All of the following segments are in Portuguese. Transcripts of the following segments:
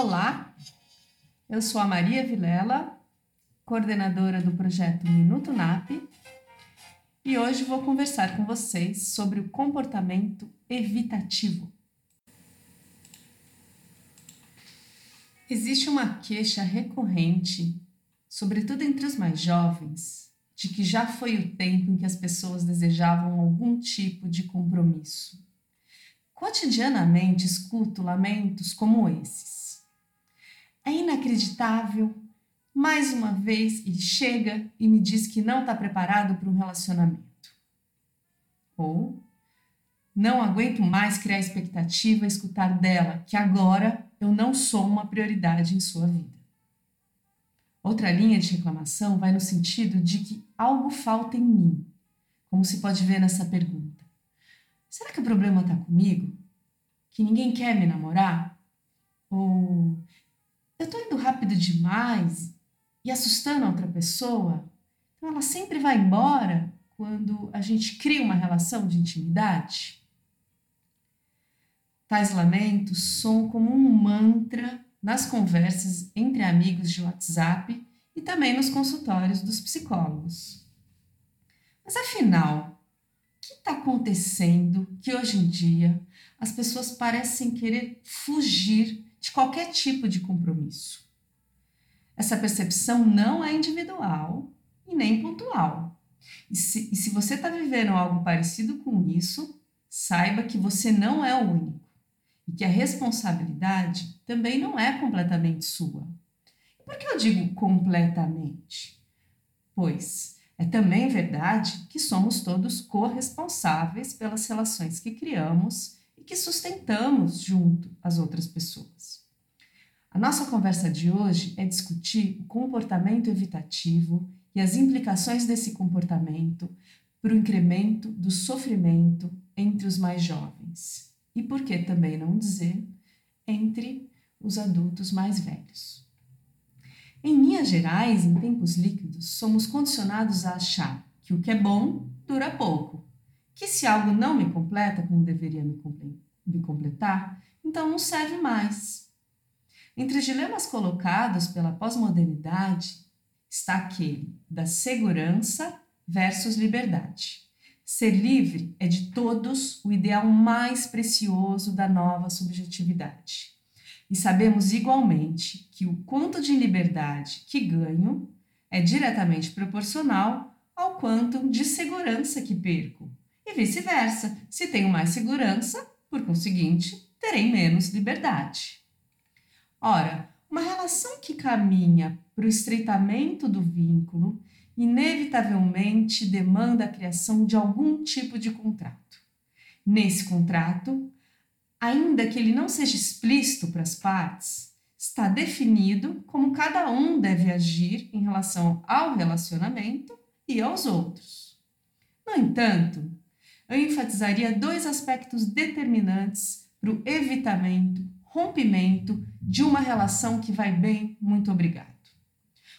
Olá, eu sou a Maria Vilela, coordenadora do projeto Minuto NAP, e hoje vou conversar com vocês sobre o comportamento evitativo. Existe uma queixa recorrente, sobretudo entre os mais jovens, de que já foi o tempo em que as pessoas desejavam algum tipo de compromisso. Cotidianamente escuto lamentos como esses. É inacreditável. Mais uma vez ele chega e me diz que não está preparado para um relacionamento. Ou não aguento mais criar expectativa e escutar dela que agora eu não sou uma prioridade em sua vida. Outra linha de reclamação vai no sentido de que algo falta em mim, como se pode ver nessa pergunta. Será que o problema está comigo? Que ninguém quer me namorar? Ou eu estou indo rápido demais e assustando a outra pessoa? Então ela sempre vai embora quando a gente cria uma relação de intimidade? Tais lamentos soam como um mantra nas conversas entre amigos de WhatsApp e também nos consultórios dos psicólogos. Mas afinal, o que está acontecendo que hoje em dia as pessoas parecem querer fugir de qualquer tipo de compromisso? Essa percepção não é individual e nem pontual. E se, e se você está vivendo algo parecido com isso, saiba que você não é o único e que a responsabilidade também não é completamente sua. Por que eu digo completamente? Pois é também verdade que somos todos corresponsáveis pelas relações que criamos que sustentamos junto às outras pessoas. A nossa conversa de hoje é discutir o comportamento evitativo e as implicações desse comportamento para o incremento do sofrimento entre os mais jovens e por que também não dizer entre os adultos mais velhos. Em linhas gerais, em tempos líquidos, somos condicionados a achar que o que é bom dura pouco, que se algo não me completa como deveria me, me completar, então não serve mais. Entre os dilemas colocados pela pós-modernidade está aquele da segurança versus liberdade. Ser livre é de todos o ideal mais precioso da nova subjetividade. E sabemos igualmente que o quanto de liberdade que ganho é diretamente proporcional ao quanto de segurança que perco. Vice-versa, se tenho mais segurança, por conseguinte, terei menos liberdade. Ora, uma relação que caminha para o estreitamento do vínculo inevitavelmente demanda a criação de algum tipo de contrato. Nesse contrato, ainda que ele não seja explícito para as partes, está definido como cada um deve agir em relação ao relacionamento e aos outros. No entanto, eu enfatizaria dois aspectos determinantes para o evitamento, rompimento de uma relação que vai bem, muito obrigado.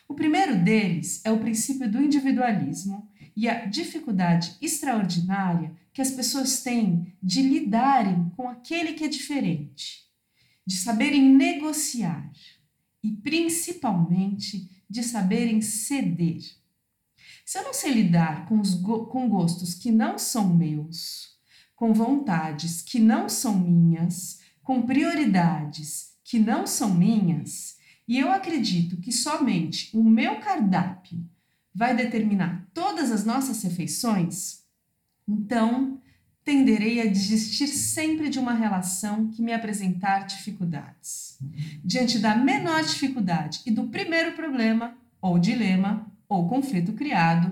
O primeiro deles é o princípio do individualismo e a dificuldade extraordinária que as pessoas têm de lidarem com aquele que é diferente, de saberem negociar e principalmente de saberem ceder. Se eu não sei lidar com, os go com gostos que não são meus, com vontades que não são minhas, com prioridades que não são minhas, e eu acredito que somente o meu cardápio vai determinar todas as nossas refeições, então tenderei a desistir sempre de uma relação que me apresentar dificuldades. Diante da menor dificuldade e do primeiro problema, ou dilema, ou conflito criado,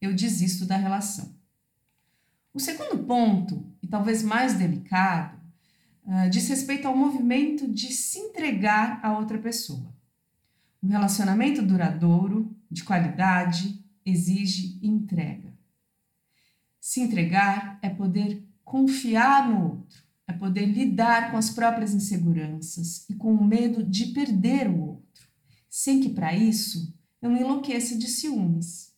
eu desisto da relação. O segundo ponto, e talvez mais delicado, uh, diz respeito ao movimento de se entregar a outra pessoa. Um relacionamento duradouro, de qualidade, exige entrega. Se entregar é poder confiar no outro, é poder lidar com as próprias inseguranças e com o medo de perder o outro, sem que para isso eu me enlouqueça de ciúmes.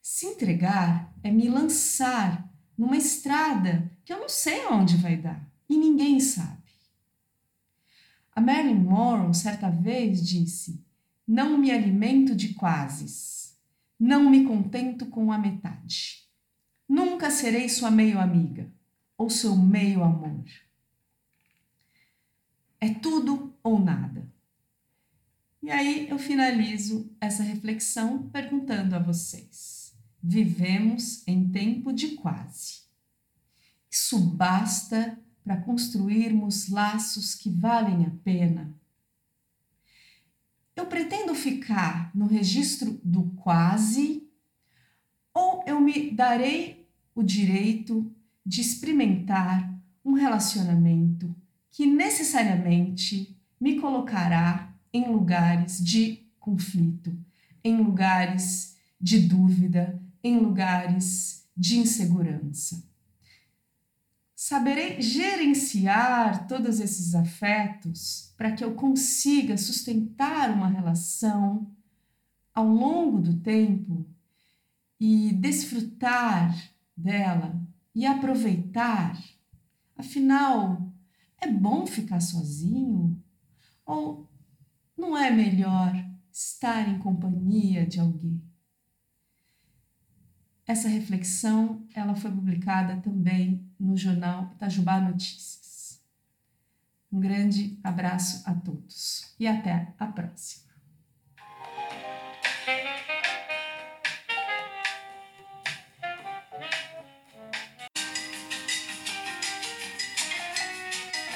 Se entregar é me lançar numa estrada que eu não sei aonde vai dar e ninguém sabe. A Marilyn Monroe certa vez disse: Não me alimento de quases, não me contento com a metade. Nunca serei sua meio amiga ou seu meio amor. É tudo ou nada. Aí eu finalizo essa reflexão perguntando a vocês: vivemos em tempo de quase. Isso basta para construirmos laços que valem a pena? Eu pretendo ficar no registro do quase ou eu me darei o direito de experimentar um relacionamento que necessariamente me colocará em lugares de conflito, em lugares de dúvida, em lugares de insegurança. Saberei gerenciar todos esses afetos para que eu consiga sustentar uma relação ao longo do tempo e desfrutar dela e aproveitar. Afinal, é bom ficar sozinho? Ou não é melhor estar em companhia de alguém? Essa reflexão ela foi publicada também no jornal Itajubá Notícias. Um grande abraço a todos e até a próxima.